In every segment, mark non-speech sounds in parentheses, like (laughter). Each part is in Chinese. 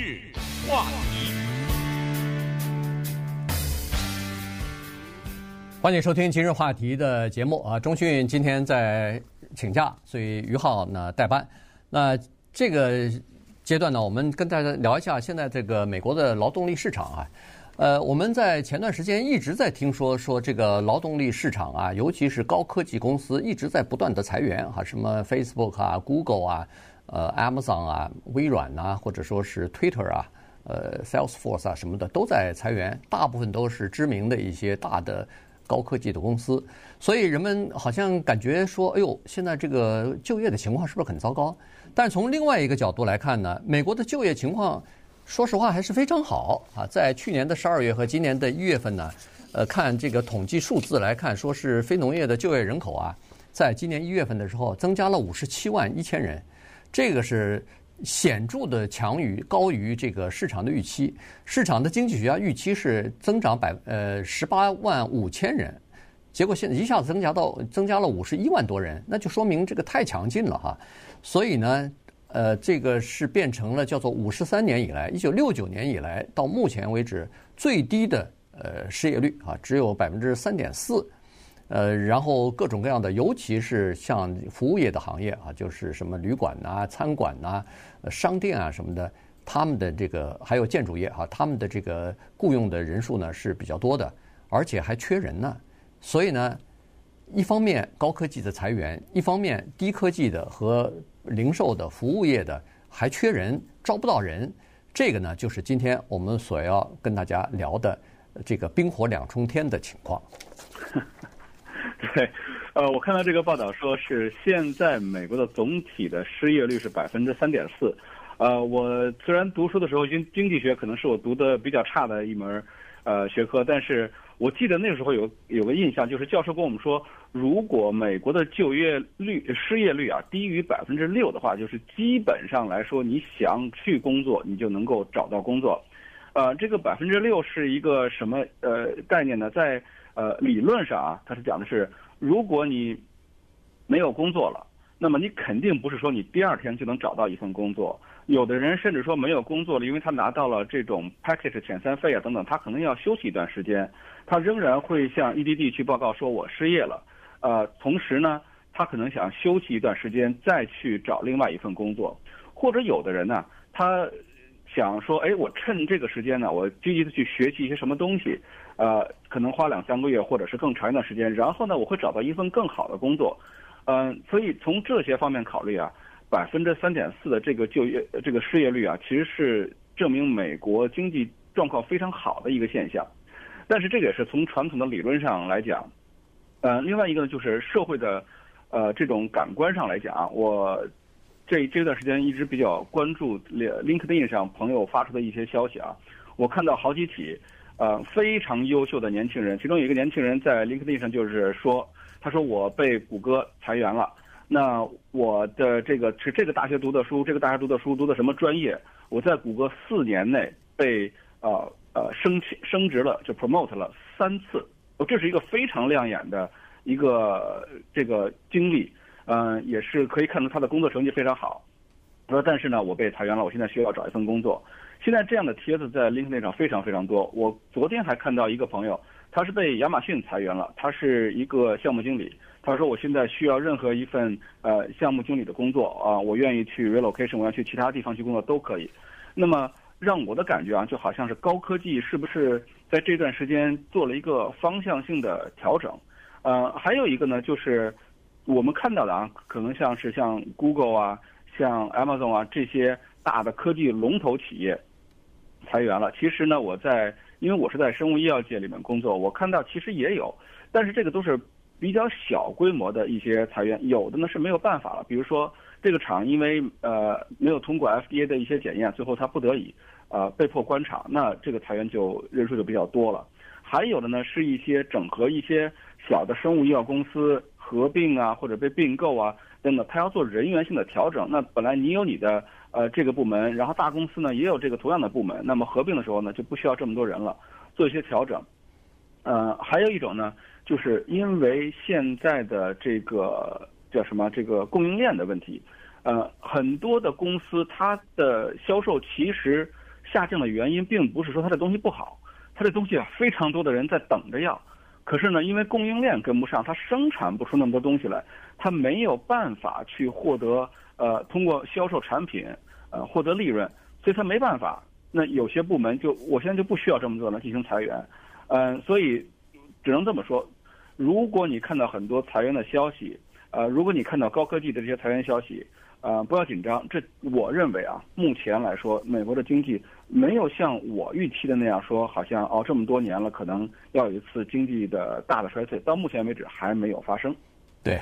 日话题，欢迎收听今日话题的节目啊！钟迅今天在请假，所以于浩呢代班。那这个阶段呢，我们跟大家聊一下现在这个美国的劳动力市场啊。呃，我们在前段时间一直在听说说这个劳动力市场啊，尤其是高科技公司一直在不断的裁员啊，什么 Facebook 啊、Google 啊。呃，Amazon 啊，微软啊，或者说是 Twitter 啊，呃，Salesforce 啊，什么的都在裁员，大部分都是知名的一些大的高科技的公司，所以人们好像感觉说，哎呦，现在这个就业的情况是不是很糟糕？但从另外一个角度来看呢，美国的就业情况，说实话还是非常好啊。在去年的十二月和今年的一月份呢，呃，看这个统计数字来看，说是非农业的就业人口啊，在今年一月份的时候增加了五十七万一千人。这个是显著的强于高于这个市场的预期，市场的经济学家预期是增长百呃十八万五千人，结果现在一下子增加到增加了五十一万多人，那就说明这个太强劲了哈。所以呢，呃，这个是变成了叫做五十三年以来，一九六九年以来到目前为止最低的呃失业率啊，只有百分之三点四。呃，然后各种各样的，尤其是像服务业的行业啊，就是什么旅馆呐、餐馆呐、商店啊什么的，他们的这个还有建筑业啊，他们的这个雇佣的人数呢是比较多的，而且还缺人呢。所以呢，一方面高科技的裁员，一方面低科技的和零售的服务业的还缺人，招不到人。这个呢，就是今天我们所要跟大家聊的这个冰火两重天的情况。(laughs) (laughs) 对，呃，我看到这个报道说是现在美国的总体的失业率是百分之三点四，呃，我虽然读书的时候经经济学可能是我读的比较差的一门呃学科，但是我记得那时候有有个印象，就是教授跟我们说，如果美国的就业率失业率啊低于百分之六的话，就是基本上来说你想去工作你就能够找到工作，呃，这个百分之六是一个什么呃概念呢？在呃，理论上啊，他是讲的是，如果你没有工作了，那么你肯定不是说你第二天就能找到一份工作。有的人甚至说没有工作了，因为他拿到了这种 package 遣散费啊等等，他可能要休息一段时间，他仍然会向 EDD 去报告说我失业了。呃，同时呢，他可能想休息一段时间再去找另外一份工作，或者有的人呢，他想说，哎，我趁这个时间呢，我积极的去学习一些什么东西。呃，可能花两三个月，或者是更长一段时间，然后呢，我会找到一份更好的工作。嗯、所以从这些方面考虑啊，百分之三点四的这个就业这个失业率啊，其实是证明美国经济状况非常好的一个现象。但是这个也是从传统的理论上来讲。呃，另外一个呢，就是社会的呃这种感官上来讲，我这这段时间一直比较关注 LinkedIn 上朋友发出的一些消息啊，我看到好几起。呃，非常优秀的年轻人，其中有一个年轻人在 LinkedIn 上就是说，他说我被谷歌裁员了，那我的这个是这个大学读的书，这个大学读的书读的什么专业？我在谷歌四年内被呃呃升升职了，就 promote 了三次，哦，这是一个非常亮眼的一个这个经历，嗯、呃，也是可以看出他的工作成绩非常好。他说，但是呢，我被裁员了，我现在需要找一份工作。现在这样的帖子在 LinkedIn 上非常非常多。我昨天还看到一个朋友，他是被亚马逊裁员了，他是一个项目经理。他说：“我现在需要任何一份呃项目经理的工作啊，我愿意去 relocation，我要去其他地方去工作都可以。”那么让我的感觉啊，就好像是高科技是不是在这段时间做了一个方向性的调整？呃，还有一个呢，就是我们看到的啊，可能像是像 Google 啊、像 Amazon 啊这些大的科技龙头企业。裁员了。其实呢，我在因为我是在生物医药界里面工作，我看到其实也有，但是这个都是比较小规模的一些裁员，有的呢是没有办法了。比如说这个厂因为呃没有通过 FDA 的一些检验，最后他不得已呃被迫关厂，那这个裁员就人数就比较多了。还有的呢是一些整合一些小的生物医药公司合并啊，或者被并购啊等等，他要做人员性的调整。那本来你有你的。呃，这个部门，然后大公司呢也有这个同样的部门，那么合并的时候呢就不需要这么多人了，做一些调整。呃，还有一种呢，就是因为现在的这个叫什么这个供应链的问题，呃，很多的公司它的销售其实下降的原因，并不是说它的东西不好，它的东西啊非常多的人在等着要，可是呢，因为供应链跟不上，它生产不出那么多东西来，它没有办法去获得呃通过销售产品呃获得利润，所以它没办法。那有些部门就我现在就不需要这么做了，进行裁员，嗯、所以只能这么说。如果你看到很多裁员的消息，呃，如果你看到高科技的这些裁员消息，呃，不要紧张。这我认为啊，目前来说，美国的经济没有像我预期的那样说，好像哦这么多年了，可能要有一次经济的大的衰退。到目前为止还没有发生。对。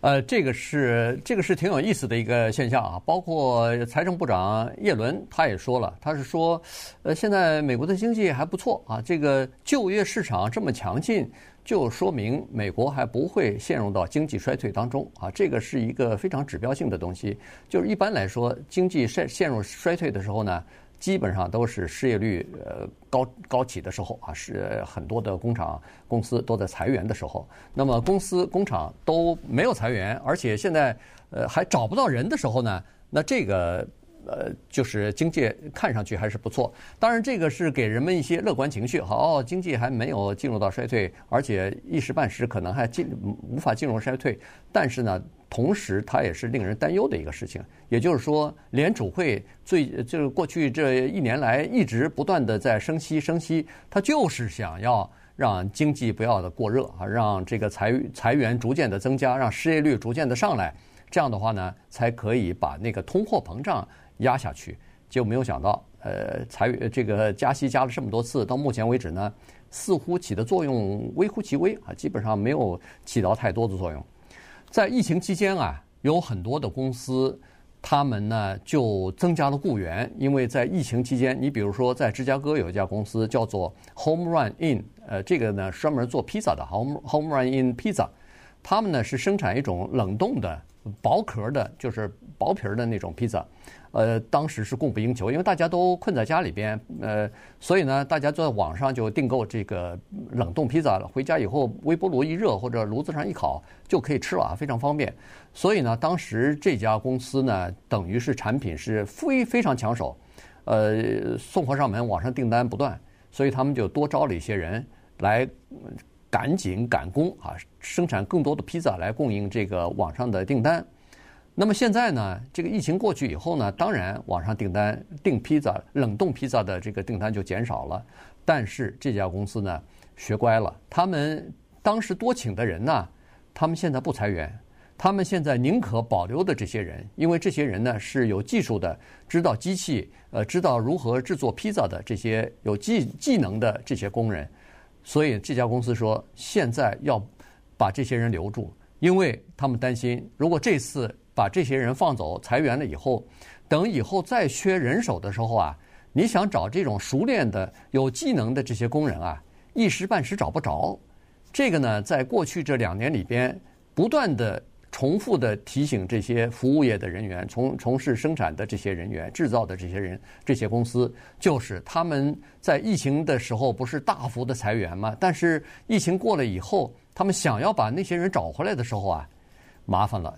呃，这个是这个是挺有意思的一个现象啊。包括财政部长耶伦他也说了，他是说，呃，现在美国的经济还不错啊，这个就业市场这么强劲，就说明美国还不会陷入到经济衰退当中啊。这个是一个非常指标性的东西。就是一般来说，经济陷陷入衰退的时候呢。基本上都是失业率呃高高起的时候啊，是很多的工厂公司都在裁员的时候。那么公司工厂都没有裁员，而且现在呃还找不到人的时候呢，那这个。呃，就是经济看上去还是不错，当然这个是给人们一些乐观情绪，好，经济还没有进入到衰退，而且一时半时可能还进无法进入衰退，但是呢，同时它也是令人担忧的一个事情，也就是说，联储会最就是过去这一年来一直不断的在升息升息，它就是想要让经济不要的过热啊，让这个裁裁员逐渐的增加，让失业率逐渐的上来，这样的话呢，才可以把那个通货膨胀。压下去，结果没有想到，呃，裁这个加息加了这么多次，到目前为止呢，似乎起的作用微乎其微啊，基本上没有起到太多的作用。在疫情期间啊，有很多的公司，他们呢就增加了雇员，因为在疫情期间，你比如说在芝加哥有一家公司叫做 Home Run In，呃，这个呢专门做披萨的 Home Home Run Inn Pizza，他们呢是生产一种冷冻的薄壳的，就是薄皮儿的那种披萨。呃，当时是供不应求，因为大家都困在家里边，呃，所以呢，大家在网上就订购这个冷冻披萨了。回家以后，微波炉一热或者炉子上一烤就可以吃了啊，非常方便。所以呢，当时这家公司呢，等于是产品是非非常抢手，呃，送货上门，网上订单不断，所以他们就多招了一些人来赶紧赶工啊，生产更多的披萨来供应这个网上的订单。那么现在呢，这个疫情过去以后呢，当然网上订单订披萨、冷冻披萨的这个订单就减少了。但是这家公司呢，学乖了，他们当时多请的人呢，他们现在不裁员，他们现在宁可保留的这些人，因为这些人呢是有技术的，知道机器，呃，知道如何制作披萨的这些有技技能的这些工人，所以这家公司说现在要把这些人留住，因为他们担心如果这次。把这些人放走、裁员了以后，等以后再缺人手的时候啊，你想找这种熟练的、有技能的这些工人啊，一时半时找不着。这个呢，在过去这两年里边，不断的重复的提醒这些服务业的人员、从从事生产的这些人员、制造的这些人、这些公司，就是他们在疫情的时候不是大幅的裁员吗？但是疫情过了以后，他们想要把那些人找回来的时候啊，麻烦了。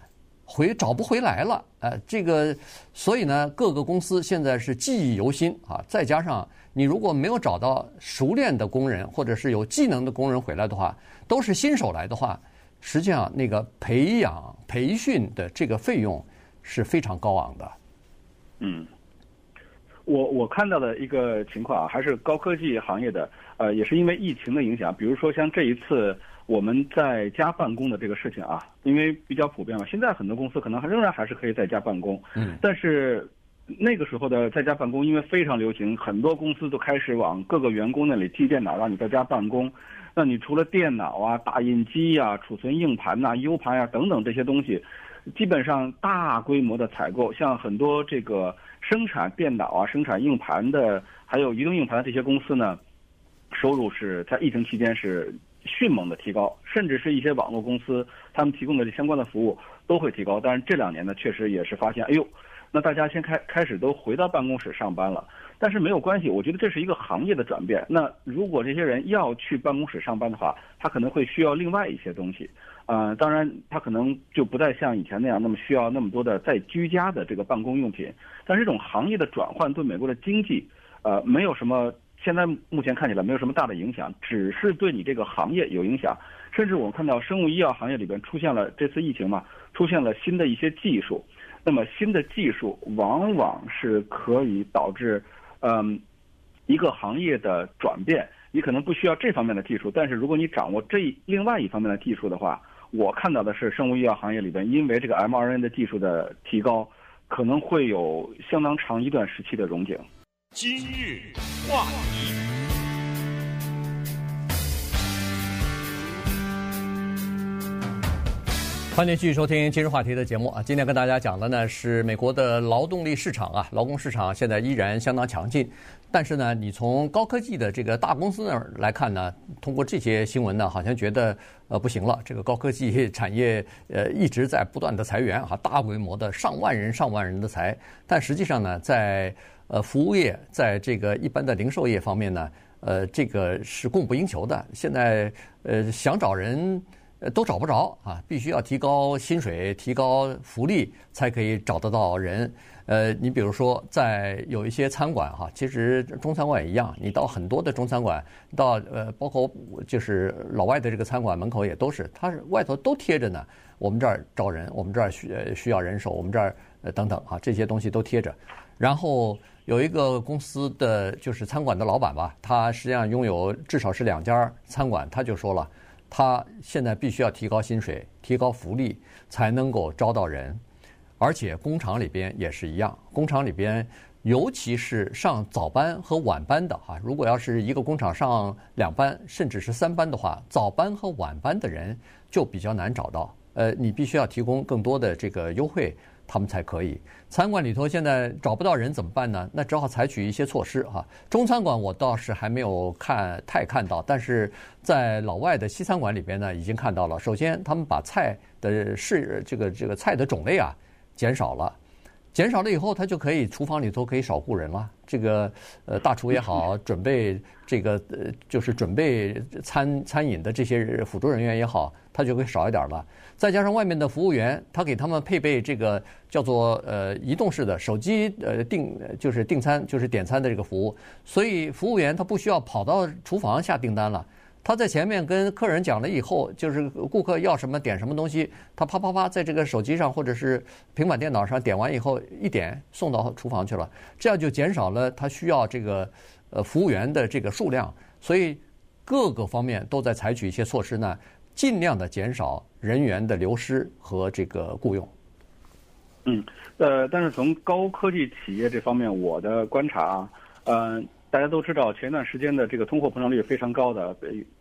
回找不回来了，呃，这个，所以呢，各个公司现在是记忆犹新啊。再加上你如果没有找到熟练的工人，或者是有技能的工人回来的话，都是新手来的话，实际上那个培养培训的这个费用是非常高昂的。嗯，我我看到的一个情况啊，还是高科技行业的，呃，也是因为疫情的影响，比如说像这一次。我们在家办公的这个事情啊，因为比较普遍嘛，现在很多公司可能还仍然还是可以在家办公。嗯。但是那个时候的在家办公，因为非常流行，很多公司都开始往各个员工那里寄电脑，让你在家办公。那你除了电脑啊、打印机啊、储存硬盘呐、U 盘呀等等这些东西，基本上大规模的采购，像很多这个生产电脑啊、生产硬盘的，还有移动硬盘的这些公司呢，收入是在疫情期间是。迅猛的提高，甚至是一些网络公司，他们提供的相关的服务都会提高。但是这两年呢，确实也是发现，哎呦，那大家先开开始都回到办公室上班了。但是没有关系，我觉得这是一个行业的转变。那如果这些人要去办公室上班的话，他可能会需要另外一些东西。呃，当然他可能就不再像以前那样那么需要那么多的在居家的这个办公用品。但是这种行业的转换对美国的经济。呃，没有什么，现在目前看起来没有什么大的影响，只是对你这个行业有影响。甚至我们看到生物医药行业里边出现了这次疫情嘛，出现了新的一些技术。那么新的技术往往是可以导致，嗯，一个行业的转变。你可能不需要这方面的技术，但是如果你掌握这另外一方面的技术的话，我看到的是生物医药行业里边，因为这个 mRNA 的技术的提高，可能会有相当长一段时期的荣景。今日话题。欢迎继续收听今日话题的节目啊！今天跟大家讲的呢是美国的劳动力市场啊，劳工市场现在依然相当强劲。但是呢，你从高科技的这个大公司那儿来看呢，通过这些新闻呢，好像觉得呃不行了，这个高科技产业呃一直在不断的裁员啊，大规模的上万人、上万人的裁。但实际上呢，在呃服务业，在这个一般的零售业方面呢，呃，这个是供不应求的。现在呃想找人。呃，都找不着啊！必须要提高薪水、提高福利，才可以找得到人。呃，你比如说，在有一些餐馆哈，其实中餐馆也一样。你到很多的中餐馆，到呃，包括就是老外的这个餐馆门口也都是，它是外头都贴着呢。我们这儿招人，我们这儿需需要人手，我们这儿呃等等啊，这些东西都贴着。然后有一个公司的就是餐馆的老板吧，他实际上拥有至少是两家餐馆，他就说了。他现在必须要提高薪水、提高福利，才能够招到人，而且工厂里边也是一样。工厂里边，尤其是上早班和晚班的哈，如果要是一个工厂上两班甚至是三班的话，早班和晚班的人就比较难找到。呃，你必须要提供更多的这个优惠。他们才可以。餐馆里头现在找不到人怎么办呢？那只好采取一些措施哈。中餐馆我倒是还没有看太看到，但是在老外的西餐馆里边呢，已经看到了。首先，他们把菜的是这个这个菜的种类啊减少了。减少了以后，他就可以厨房里头可以少雇人了。这个呃，大厨也好，(laughs) 准备这个呃，就是准备餐餐饮的这些辅助人员也好，他就会少一点了。再加上外面的服务员，他给他们配备这个叫做呃移动式的手机呃订就是订餐就是点餐的这个服务，所以服务员他不需要跑到厨房下订单了。他在前面跟客人讲了以后，就是顾客要什么点什么东西，他啪啪啪在这个手机上或者是平板电脑上点完以后，一点送到厨房去了，这样就减少了他需要这个呃服务员的这个数量，所以各个方面都在采取一些措施呢，尽量的减少人员的流失和这个雇佣。嗯，呃，但是从高科技企业这方面，我的观察，嗯、呃。大家都知道，前段时间的这个通货膨胀率非常高的，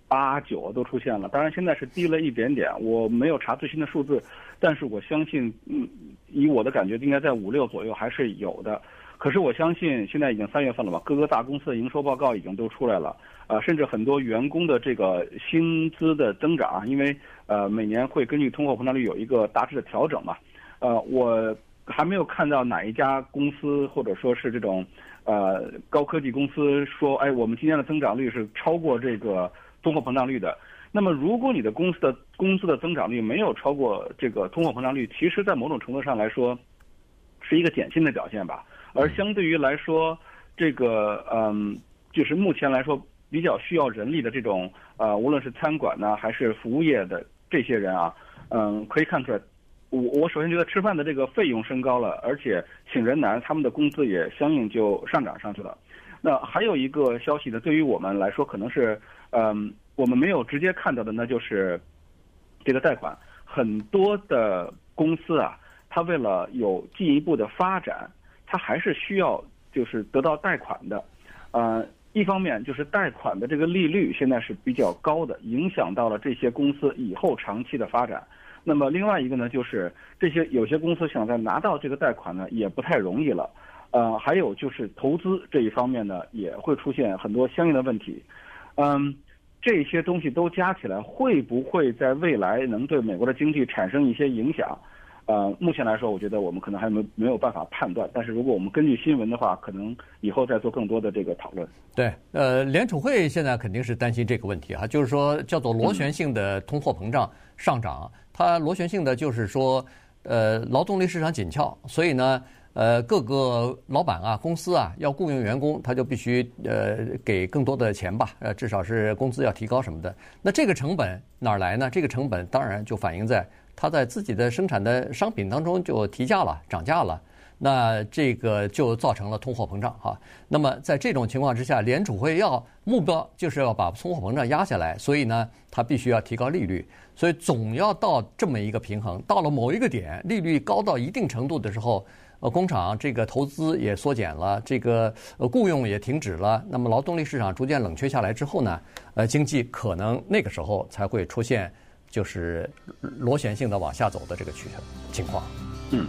八九都出现了。当然现在是低了一点点，我没有查最新的数字，但是我相信，嗯，以我的感觉，应该在五六左右还是有的。可是我相信，现在已经三月份了吧，各个大公司的营收报告已经都出来了，呃，甚至很多员工的这个薪资的增长，因为呃每年会根据通货膨胀率有一个大致的调整嘛，呃，我还没有看到哪一家公司或者说是这种。呃，高科技公司说，哎，我们今年的增长率是超过这个通货膨胀率的。那么，如果你的公司的工资的增长率没有超过这个通货膨胀率，其实，在某种程度上来说，是一个减薪的表现吧。而相对于来说，这个嗯，就是目前来说比较需要人力的这种呃，无论是餐馆呢，还是服务业的这些人啊，嗯，可以看出来。我我首先觉得吃饭的这个费用升高了，而且请人难，他们的工资也相应就上涨上去了。那还有一个消息呢，对于我们来说可能是，嗯，我们没有直接看到的，那就是这个贷款。很多的公司啊，它为了有进一步的发展，它还是需要就是得到贷款的。呃，一方面就是贷款的这个利率现在是比较高的，影响到了这些公司以后长期的发展。那么另外一个呢，就是这些有些公司想再拿到这个贷款呢，也不太容易了。呃，还有就是投资这一方面呢，也会出现很多相应的问题。嗯，这些东西都加起来，会不会在未来能对美国的经济产生一些影响？呃，目前来说，我觉得我们可能还没没有办法判断。但是如果我们根据新闻的话，可能以后再做更多的这个讨论。对，呃，联储会现在肯定是担心这个问题哈，就是说叫做螺旋性的通货膨胀上涨。它螺旋性的就是说，呃，劳动力市场紧俏，所以呢，呃，各个老板啊、公司啊要雇佣员工，他就必须呃给更多的钱吧，呃，至少是工资要提高什么的。那这个成本哪儿来呢？这个成本当然就反映在他在自己的生产的商品当中就提价了、涨价了。那这个就造成了通货膨胀哈。那么在这种情况之下，联储会要目标就是要把通货膨胀压下来，所以呢，它必须要提高利率，所以总要到这么一个平衡。到了某一个点，利率高到一定程度的时候，呃，工厂这个投资也缩减了，这个呃雇佣也停止了，那么劳动力市场逐渐冷却下来之后呢，呃，经济可能那个时候才会出现就是螺旋性的往下走的这个趋势情况。嗯。